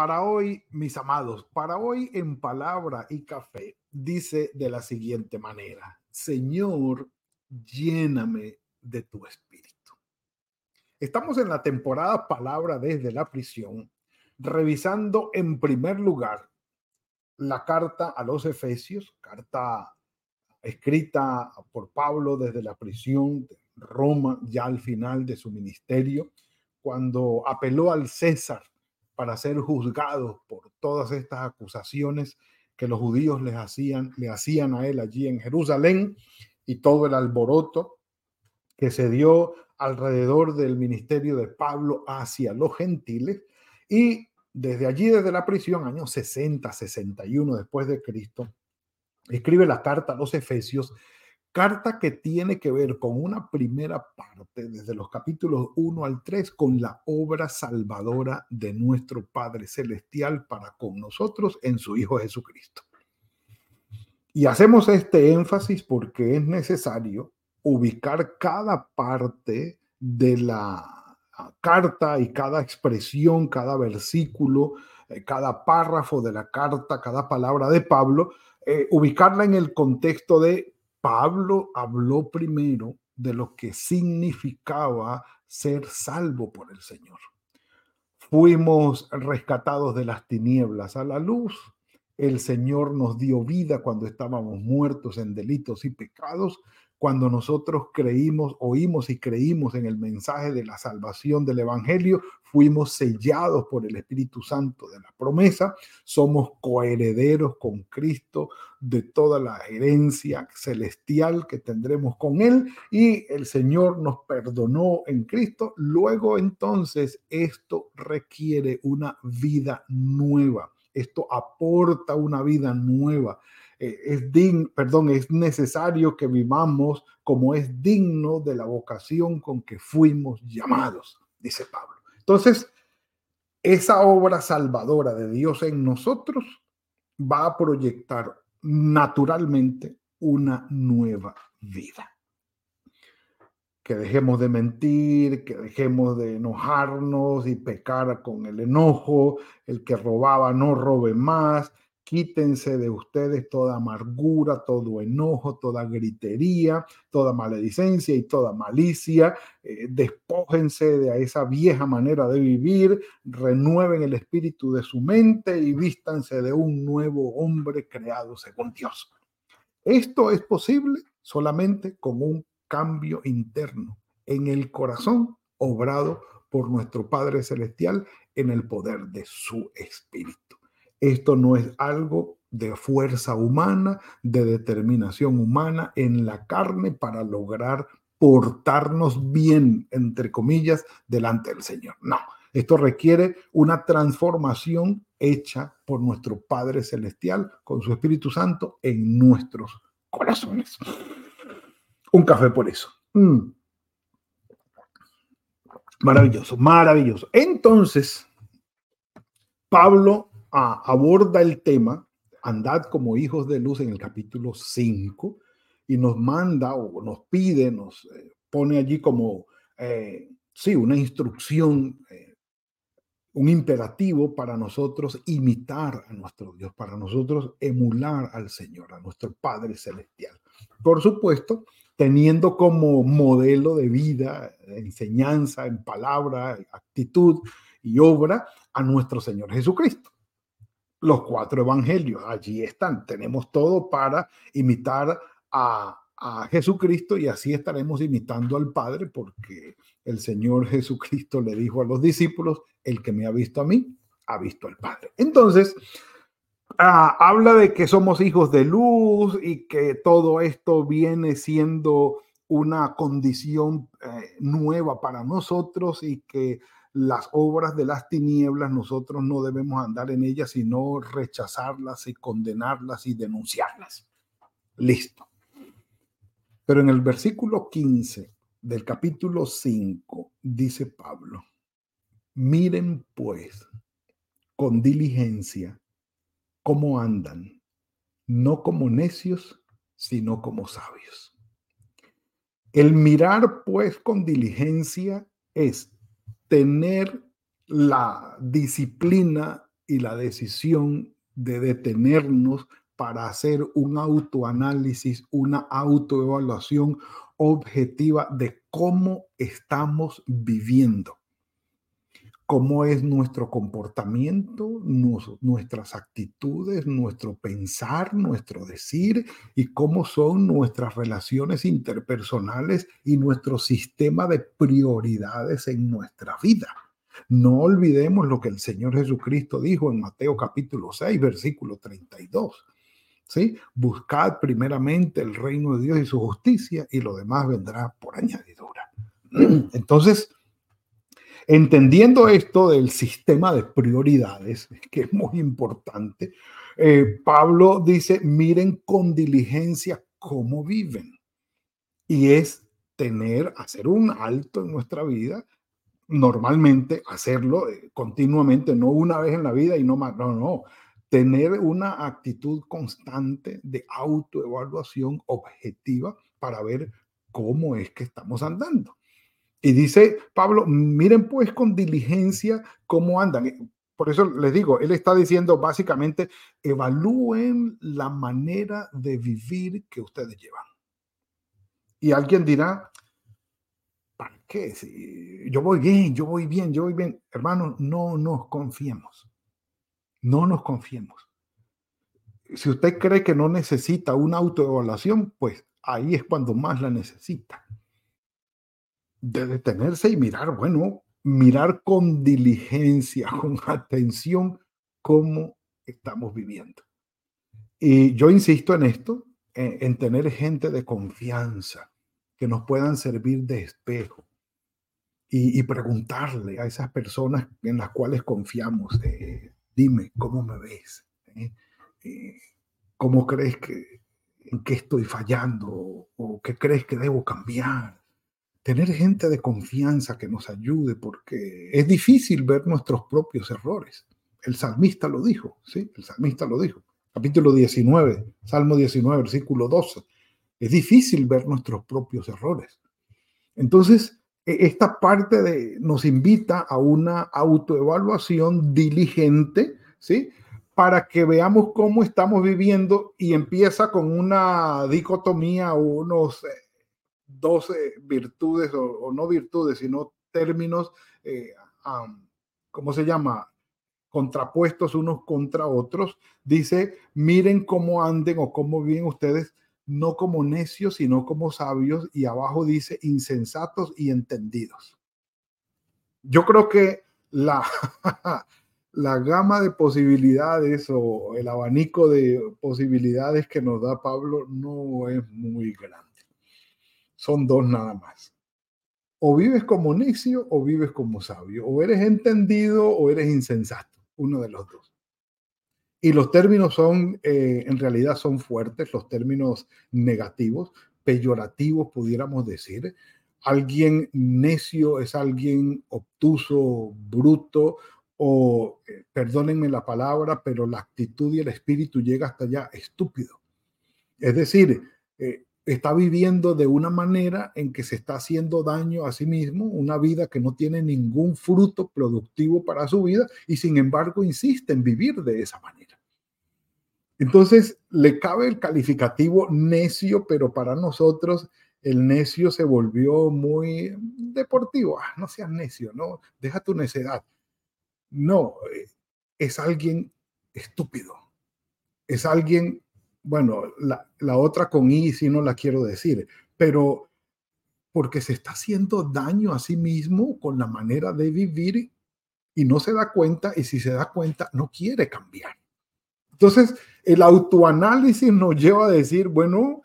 Para hoy, mis amados, para hoy en palabra y café, dice de la siguiente manera, Señor, lléname de tu espíritu. Estamos en la temporada palabra desde la prisión, revisando en primer lugar la carta a los Efesios, carta escrita por Pablo desde la prisión de Roma, ya al final de su ministerio, cuando apeló al César para ser juzgados por todas estas acusaciones que los judíos les hacían, le hacían a él allí en Jerusalén y todo el alboroto que se dio alrededor del ministerio de Pablo hacia los gentiles. Y desde allí, desde la prisión, años 60, 61 después de Cristo, escribe la carta a los Efesios Carta que tiene que ver con una primera parte, desde los capítulos 1 al 3, con la obra salvadora de nuestro Padre Celestial para con nosotros en su Hijo Jesucristo. Y hacemos este énfasis porque es necesario ubicar cada parte de la carta y cada expresión, cada versículo, eh, cada párrafo de la carta, cada palabra de Pablo, eh, ubicarla en el contexto de Pablo habló primero de lo que significaba ser salvo por el Señor. Fuimos rescatados de las tinieblas a la luz. El Señor nos dio vida cuando estábamos muertos en delitos y pecados cuando nosotros creímos, oímos y creímos en el mensaje de la salvación del Evangelio, fuimos sellados por el Espíritu Santo de la promesa, somos coherederos con Cristo de toda la herencia celestial que tendremos con Él y el Señor nos perdonó en Cristo. Luego entonces esto requiere una vida nueva, esto aporta una vida nueva eh, es perdón, es necesario que vivamos como es digno de la vocación con que fuimos llamados, dice Pablo. Entonces, esa obra salvadora de Dios en nosotros va a proyectar naturalmente una nueva vida. Que dejemos de mentir, que dejemos de enojarnos y pecar con el enojo, el que robaba no robe más, Quítense de ustedes toda amargura, todo enojo, toda gritería, toda maledicencia y toda malicia. Eh, despójense de esa vieja manera de vivir, renueven el espíritu de su mente y vístanse de un nuevo hombre creado según Dios. Esto es posible solamente con un cambio interno en el corazón obrado por nuestro Padre Celestial en el poder de su espíritu. Esto no es algo de fuerza humana, de determinación humana en la carne para lograr portarnos bien, entre comillas, delante del Señor. No, esto requiere una transformación hecha por nuestro Padre Celestial con su Espíritu Santo en nuestros corazones. Un café por eso. Mm. Maravilloso, maravilloso. Entonces, Pablo aborda el tema, andad como hijos de luz en el capítulo 5, y nos manda o nos pide, nos eh, pone allí como, eh, sí, una instrucción, eh, un imperativo para nosotros imitar a nuestro Dios, para nosotros emular al Señor, a nuestro Padre Celestial. Por supuesto, teniendo como modelo de vida, enseñanza, en palabra, actitud y obra a nuestro Señor Jesucristo los cuatro evangelios. Allí están. Tenemos todo para imitar a, Jesucristo y así estaremos imitando al Padre porque el Señor Jesucristo le dijo a los discípulos, el que me ha visto a mí, ha visto al Padre. Entonces, ah, habla de que somos hijos de luz y que todo esto viene siendo una condición eh, nueva para nosotros y que las obras de las tinieblas, nosotros no debemos andar en ellas, sino rechazarlas y condenarlas y denunciarlas. Listo. Pero en el versículo 15 del capítulo 5 dice Pablo, miren pues con diligencia cómo andan, no como necios, sino como sabios. El mirar pues con diligencia es tener la disciplina y la decisión de detenernos para hacer un autoanálisis, una autoevaluación objetiva de cómo estamos viviendo cómo es nuestro comportamiento, nuestras actitudes, nuestro pensar, nuestro decir y cómo son nuestras relaciones interpersonales y nuestro sistema de prioridades en nuestra vida. No olvidemos lo que el Señor Jesucristo dijo en Mateo capítulo 6, versículo 32. ¿Sí? Buscad primeramente el reino de Dios y su justicia y lo demás vendrá por añadidura. Entonces, Entendiendo esto del sistema de prioridades, que es muy importante, eh, Pablo dice, miren con diligencia cómo viven. Y es tener, hacer un alto en nuestra vida, normalmente hacerlo eh, continuamente, no una vez en la vida y no más, no, no, tener una actitud constante de autoevaluación objetiva para ver cómo es que estamos andando. Y dice Pablo, miren pues con diligencia cómo andan. Por eso les digo, él está diciendo básicamente, evalúen la manera de vivir que ustedes llevan. Y alguien dirá, ¿para qué? Si yo voy bien, yo voy bien, yo voy bien. Hermanos, no nos confiemos. No nos confiemos. Si usted cree que no necesita una autoevaluación, pues ahí es cuando más la necesita de detenerse y mirar, bueno, mirar con diligencia, con atención cómo estamos viviendo. Y yo insisto en esto, en, tener gente de confianza que nos puedan servir de espejo y, preguntarle a esas personas en las cuales confiamos, eh, dime, ¿cómo me ves? ¿Eh? Eh, ¿Cómo crees que, en qué estoy fallando? ¿O qué crees que debo cambiar? Tener gente de confianza que nos ayude, porque es difícil ver nuestros propios errores. El salmista lo dijo, ¿sí? El salmista lo dijo. Capítulo 19, Salmo 19, versículo 12. Es difícil ver nuestros propios errores. Entonces, e, esta parte de, nos invita a una autoevaluación diligente, ¿sí? Para que veamos cómo estamos viviendo y empieza con una dicotomía o unos eh, dos virtudes o, no virtudes, sino términos, eh, ¿cómo se llama? Contrapuestos unos contra otros. Dice, miren cómo anden o cómo viven ustedes, no como necios, sino como sabios. Y abajo dice, insensatos y entendidos. Yo creo que la, la gama de posibilidades o el abanico de posibilidades que nos da Pablo no es muy grande son dos nada más. O vives como necio o vives como sabio. O eres entendido o eres insensato. Uno de los dos. Y los términos son, eh, en realidad son fuertes, los términos negativos, peyorativos, pudiéramos decir. Alguien necio es alguien obtuso, bruto, o, eh, perdónenme la palabra, pero la actitud y el espíritu llega hasta allá, estúpido. Es decir, eh, está viviendo de una manera en que se está haciendo daño a sí mismo, una vida que no tiene ningún fruto productivo para su vida y sin embargo insiste en vivir de esa manera. Entonces le cabe el calificativo necio, pero para nosotros el necio se volvió muy deportivo. Ah, no seas necio, no, deja tu necedad. No, eh, es alguien estúpido. Es alguien bueno, la, otra con I sí no la quiero decir, pero porque se está haciendo daño a sí mismo con la manera de vivir y no se da cuenta y si se da cuenta no quiere cambiar. Entonces, el autoanálisis nos lleva a decir, bueno,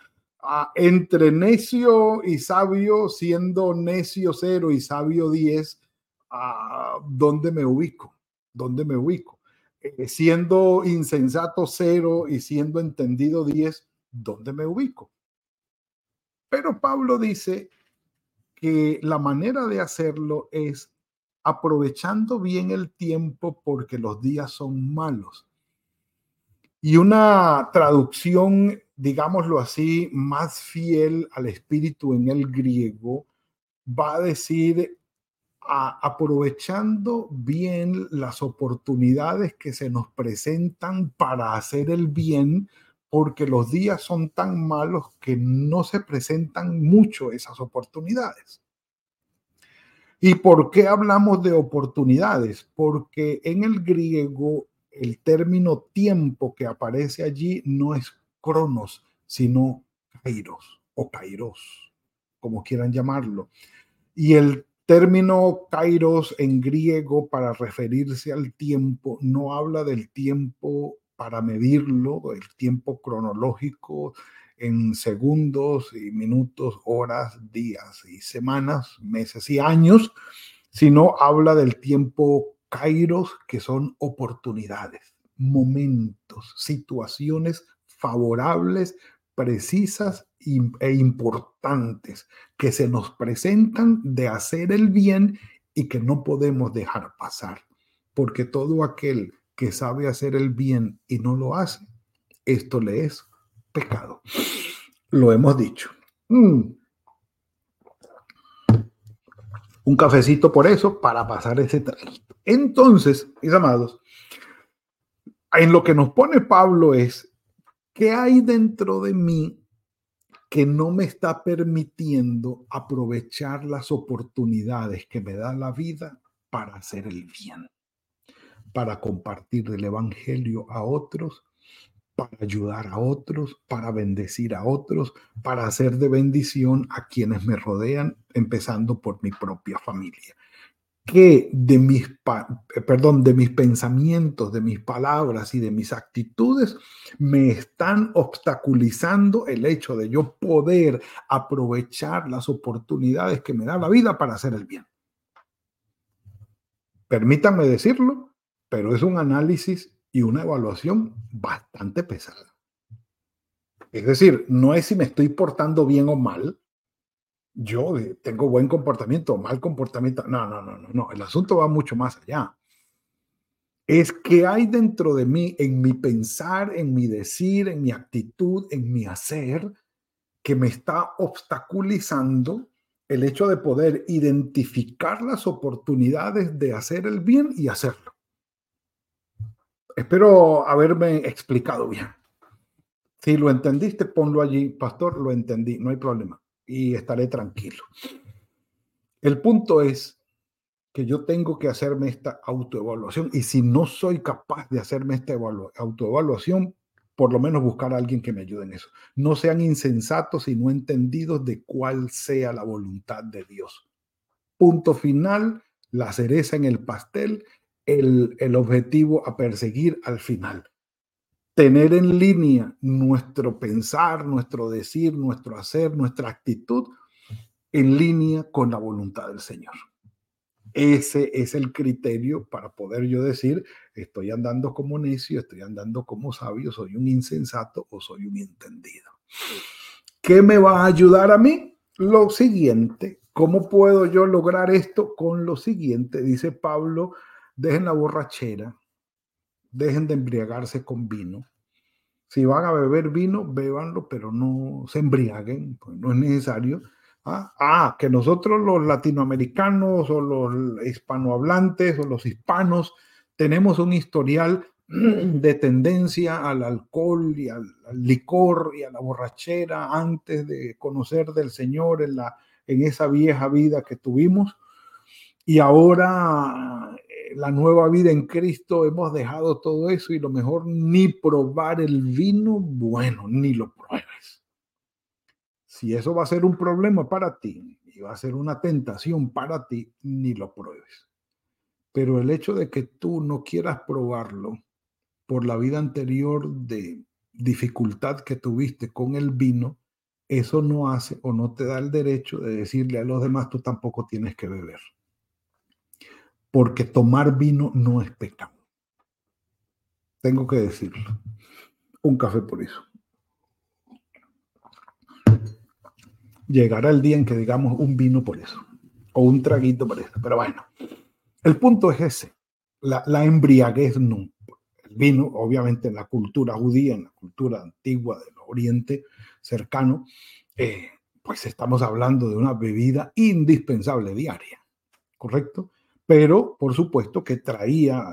entre necio y sabio, siendo necio cero y sabio 10, ah, ¿dónde me ubico? ¿Dónde me ubico? Eh, siendo insensato cero y siendo entendido diez, ¿dónde me ubico? Pero Pablo dice que la manera de hacerlo es aprovechando bien el tiempo porque los días son malos. Y una traducción, digámoslo así, más fiel al espíritu en el griego, va a decir aprovechando bien las oportunidades que se nos presentan para hacer el bien, porque los días son tan malos que no se presentan mucho esas oportunidades. ¿Y por qué hablamos de oportunidades? Porque en el griego el término tiempo que aparece allí no es cronos, sino kairos o kairos, como quieran llamarlo. Y el término kairos en griego para referirse al tiempo no habla del tiempo para medirlo, el tiempo cronológico en segundos y minutos, horas, días y semanas, meses y años, sino habla del tiempo kairos, que son oportunidades, momentos, situaciones favorables, precisas e importantes que se nos presentan de hacer el bien y que no podemos dejar pasar, porque todo aquel que sabe hacer el bien y no lo hace, esto le es pecado. Lo hemos dicho. Mm. Un cafecito por eso para pasar ese traguito. Entonces, mis amados, en lo que nos pone Pablo es, ¿qué hay dentro de mí que no me está permitiendo aprovechar las oportunidades que me da la vida para hacer el bien? para compartir el Evangelio a otros, para ayudar a otros, para bendecir a otros, para hacer de bendición a quienes me rodean, empezando por mi propia familia. Que de mis, eh, perdón, de mis pensamientos, de mis palabras y de mis actitudes me están obstaculizando el hecho de yo poder aprovechar las oportunidades que me da la vida para hacer el bien. Permítanme decirlo, pero es un análisis y una evaluación bastante pesada. Es decir, no es si me estoy portando bien o mal. Yo tengo buen comportamiento mal comportamiento. No, no, no, no, no. El asunto va mucho más allá. Es que hay dentro de mí, en mi pensar, en mi decir, en mi actitud, en mi hacer, que me está obstaculizando el hecho de poder identificar las oportunidades de hacer el bien y hacerlo. Espero haberme explicado bien. Si lo entendiste, ponlo allí, pastor, lo entendí, no hay problema y estaré tranquilo. El punto es que yo tengo que hacerme esta autoevaluación y si no soy capaz de hacerme esta autoevaluación, por lo menos buscar a alguien que me ayude en eso. No sean insensatos y no entendidos de cuál sea la voluntad de Dios. Punto final, la cereza en el pastel el, objetivo a perseguir al final. Tener en línea nuestro pensar, nuestro decir, nuestro hacer, nuestra actitud en línea con la voluntad del Señor. Ese es el criterio para poder yo decir, estoy andando como necio, estoy andando como sabio, soy un insensato o soy un entendido. ¿Qué me va a ayudar a mí? Lo siguiente, ¿cómo puedo yo lograr esto? Con lo siguiente, dice Pablo dejen la borrachera, dejen de embriagarse con vino. Si van a beber vino, bébanlo, pero no se embriaguen, pues no es necesario. Ah, ah, que nosotros los latinoamericanos o los hispanohablantes o los hispanos tenemos un historial de tendencia al alcohol y al, licor y a la borrachera antes de conocer del Señor en, la, en esa vieja vida que tuvimos. Y ahora la nueva vida en Cristo, hemos dejado todo eso y lo mejor ni probar el vino, bueno, ni lo pruebes. Si eso va a ser un problema para ti y va a ser una tentación para ti, ni lo pruebes. Pero el hecho de que tú no quieras probarlo por la vida anterior de dificultad que tuviste con el vino, eso no hace o no te da el derecho de decirle a los demás, tú tampoco tienes que beber. Porque tomar vino no es pecado. Tengo que decirlo. Un café por eso. Llegará el día en que digamos un vino por eso, o un traguito por eso. Pero bueno, el punto es ese. La, embriaguez no. El vino, obviamente, en la cultura judía, en la cultura antigua del Oriente cercano, eh, pues estamos hablando de una bebida indispensable diaria, ¿correcto? Pero, por supuesto, que traía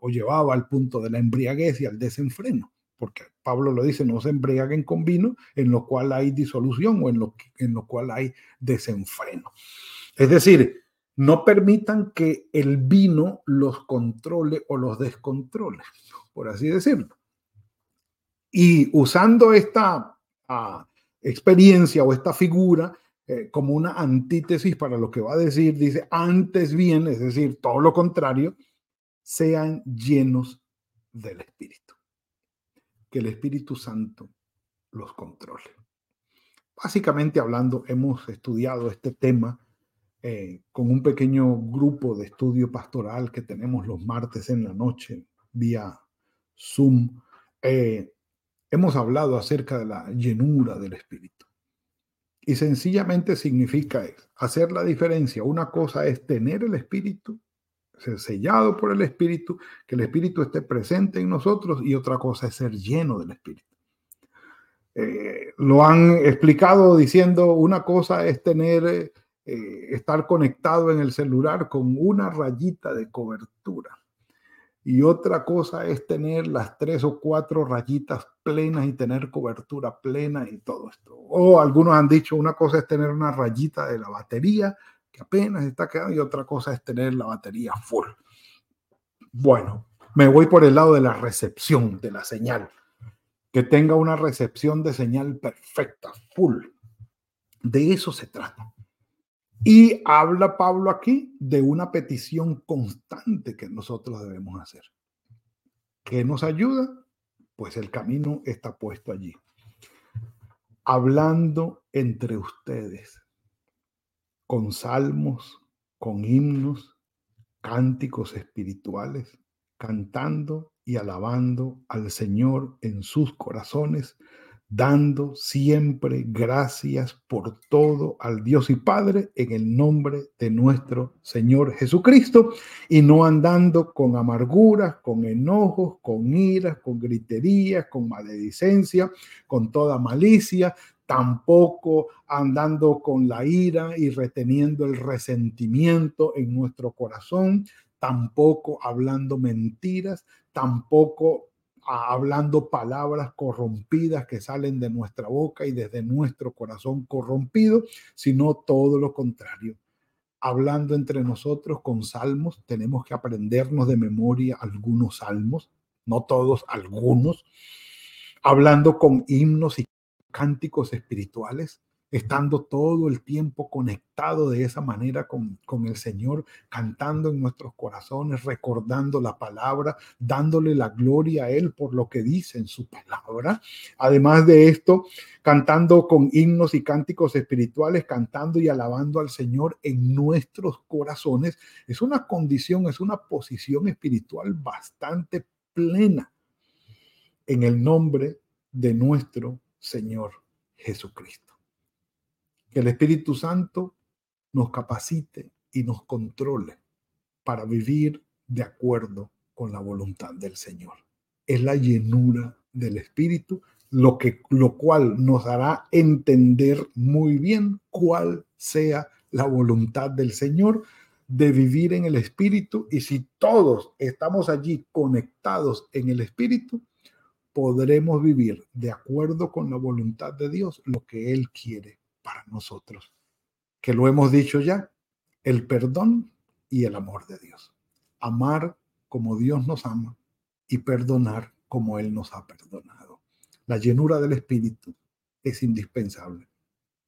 o llevaba al punto de la embriaguez y al desenfreno, porque Pablo lo dice, no se embriaguen con vino en lo cual hay disolución o en lo, en lo cual hay desenfreno. Es decir, no permitan que el vino los controle o los descontrole, por así decirlo. Y usando esta ah, experiencia o esta figura eh, como una antítesis para lo que va a decir, dice, antes bien, es decir, todo lo contrario, sean llenos del Espíritu. Que el Espíritu Santo los controle. Básicamente hablando, hemos estudiado este tema eh, con un pequeño grupo de estudio pastoral que tenemos los martes en la noche vía Zoom. Eh, hemos hablado acerca de la llenura del Espíritu. Y sencillamente significa hacer la diferencia. Una cosa es tener el Espíritu ser sellado por el Espíritu, que el Espíritu esté presente en nosotros y otra cosa es ser lleno del Espíritu. Eh, lo han explicado diciendo una cosa es tener, eh, estar conectado en el celular con una rayita de cobertura y otra cosa es tener las tres o cuatro rayitas plenas y tener cobertura plena y todo esto. O algunos han dicho una cosa es tener una rayita de la batería apenas está quedando y otra cosa es tener la batería full. Bueno, me voy por el lado de la recepción de la señal. Que tenga una recepción de señal perfecta, full. De eso se trata. Y habla Pablo aquí de una petición constante que nosotros debemos hacer. ¿Qué nos ayuda? Pues el camino está puesto allí. Hablando entre ustedes con salmos, con himnos, cánticos espirituales, cantando y alabando al Señor en sus corazones, dando siempre gracias por todo al Dios y Padre en el nombre de nuestro Señor Jesucristo y no andando con amarguras, con enojos, con iras, con griterías, con maledicencia, con toda malicia, tampoco andando con la ira y reteniendo el resentimiento en nuestro corazón, tampoco hablando mentiras, tampoco hablando palabras corrompidas que salen de nuestra boca y desde nuestro corazón corrompido, sino todo lo contrario. Hablando entre nosotros con salmos, tenemos que aprendernos de memoria algunos salmos, no todos, algunos, hablando con himnos y cánticos espirituales, estando todo el tiempo conectado de esa manera con, con, el Señor, cantando en nuestros corazones, recordando la palabra, dándole la gloria a Él por lo que dice en su palabra. Además de esto, cantando con himnos y cánticos espirituales, cantando y alabando al Señor en nuestros corazones, es una condición, es una posición espiritual bastante plena en el nombre de nuestro Señor Jesucristo. Que el Espíritu Santo nos capacite y nos controle para vivir de acuerdo con la voluntad del Señor. Es la llenura del Espíritu, lo, que, lo cual nos hará entender muy bien cuál sea la voluntad del Señor de vivir en el Espíritu. Y si todos estamos allí conectados en el Espíritu, podremos vivir de acuerdo con la voluntad de Dios lo que Él quiere para nosotros. Que lo hemos dicho ya, el perdón y el amor de Dios. Amar como Dios nos ama y perdonar como Él nos ha perdonado. La llenura del Espíritu es indispensable.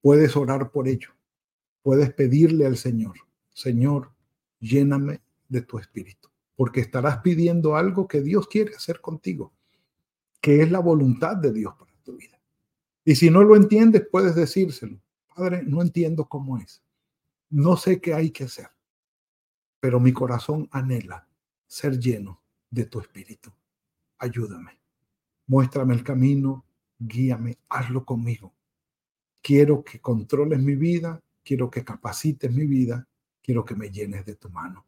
Puedes orar por ello. Puedes pedirle al Señor, Señor, lléname de tu Espíritu, porque estarás pidiendo algo que Dios quiere hacer contigo que es la voluntad de Dios para tu vida. Y si no lo entiendes, puedes decírselo. Padre, no entiendo cómo es. No sé qué hay que hacer. pero mi corazón anhela ser lleno de tu espíritu. Ayúdame, muéstrame el camino, guíame, hazlo conmigo. Quiero que controles mi vida, quiero que capacites mi vida, quiero que me llenes de tu mano.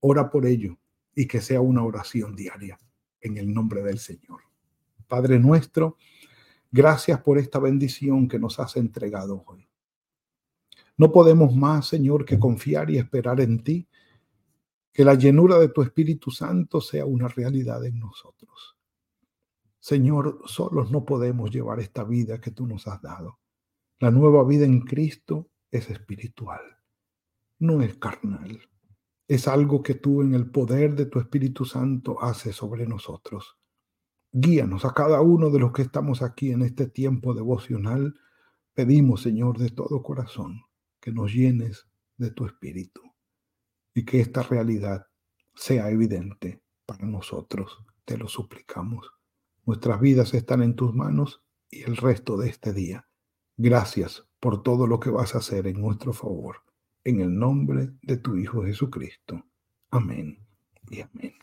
Ora por ello y que sea una oración diaria en el nombre del Señor. Padre nuestro, gracias por esta bendición que nos has entregado hoy. No podemos más, Señor, que confiar y esperar en ti, que la llenura de tu Espíritu Santo sea una realidad en nosotros. Señor, solos no podemos llevar esta vida que tú nos has dado. La nueva vida en Cristo es espiritual, no es carnal. Es algo que tú en el poder de tu Espíritu Santo haces sobre nosotros. Guíanos a cada uno de los que estamos aquí en este tiempo devocional. Pedimos, Señor, de todo corazón, que nos llenes de tu Espíritu y que esta realidad sea evidente para nosotros. Te lo suplicamos. Nuestras vidas están en tus manos y el resto de este día. Gracias por todo lo que vas a hacer en nuestro favor. En el nombre de tu Hijo Jesucristo. Amén y amén.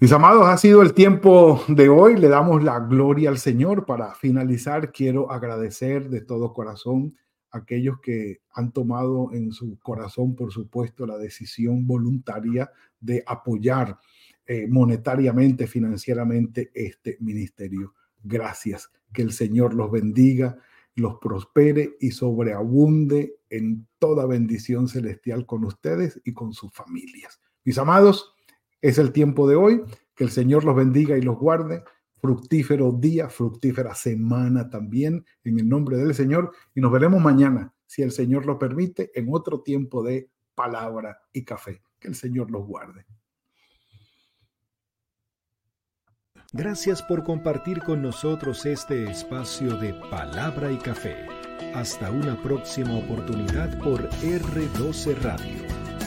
Mis amados, ha sido el tiempo de hoy. Le damos la gloria al Señor. Para finalizar, quiero agradecer de todo corazón aquellos que han tomado en su corazón, por supuesto, la decisión voluntaria de apoyar eh, monetariamente, financieramente este ministerio. Gracias. Que el Señor los bendiga, los prospere y sobreabunde en toda bendición celestial con ustedes y con sus familias. Mis amados, es el tiempo de hoy. Que el Señor los bendiga y los guarde fructífero día, fructífera semana también, en el nombre del Señor. Y nos veremos mañana, si el Señor lo permite, en otro tiempo de palabra y café. Que el Señor los guarde. Gracias por compartir con nosotros este espacio de palabra y café. Hasta una próxima oportunidad por R12 Radio.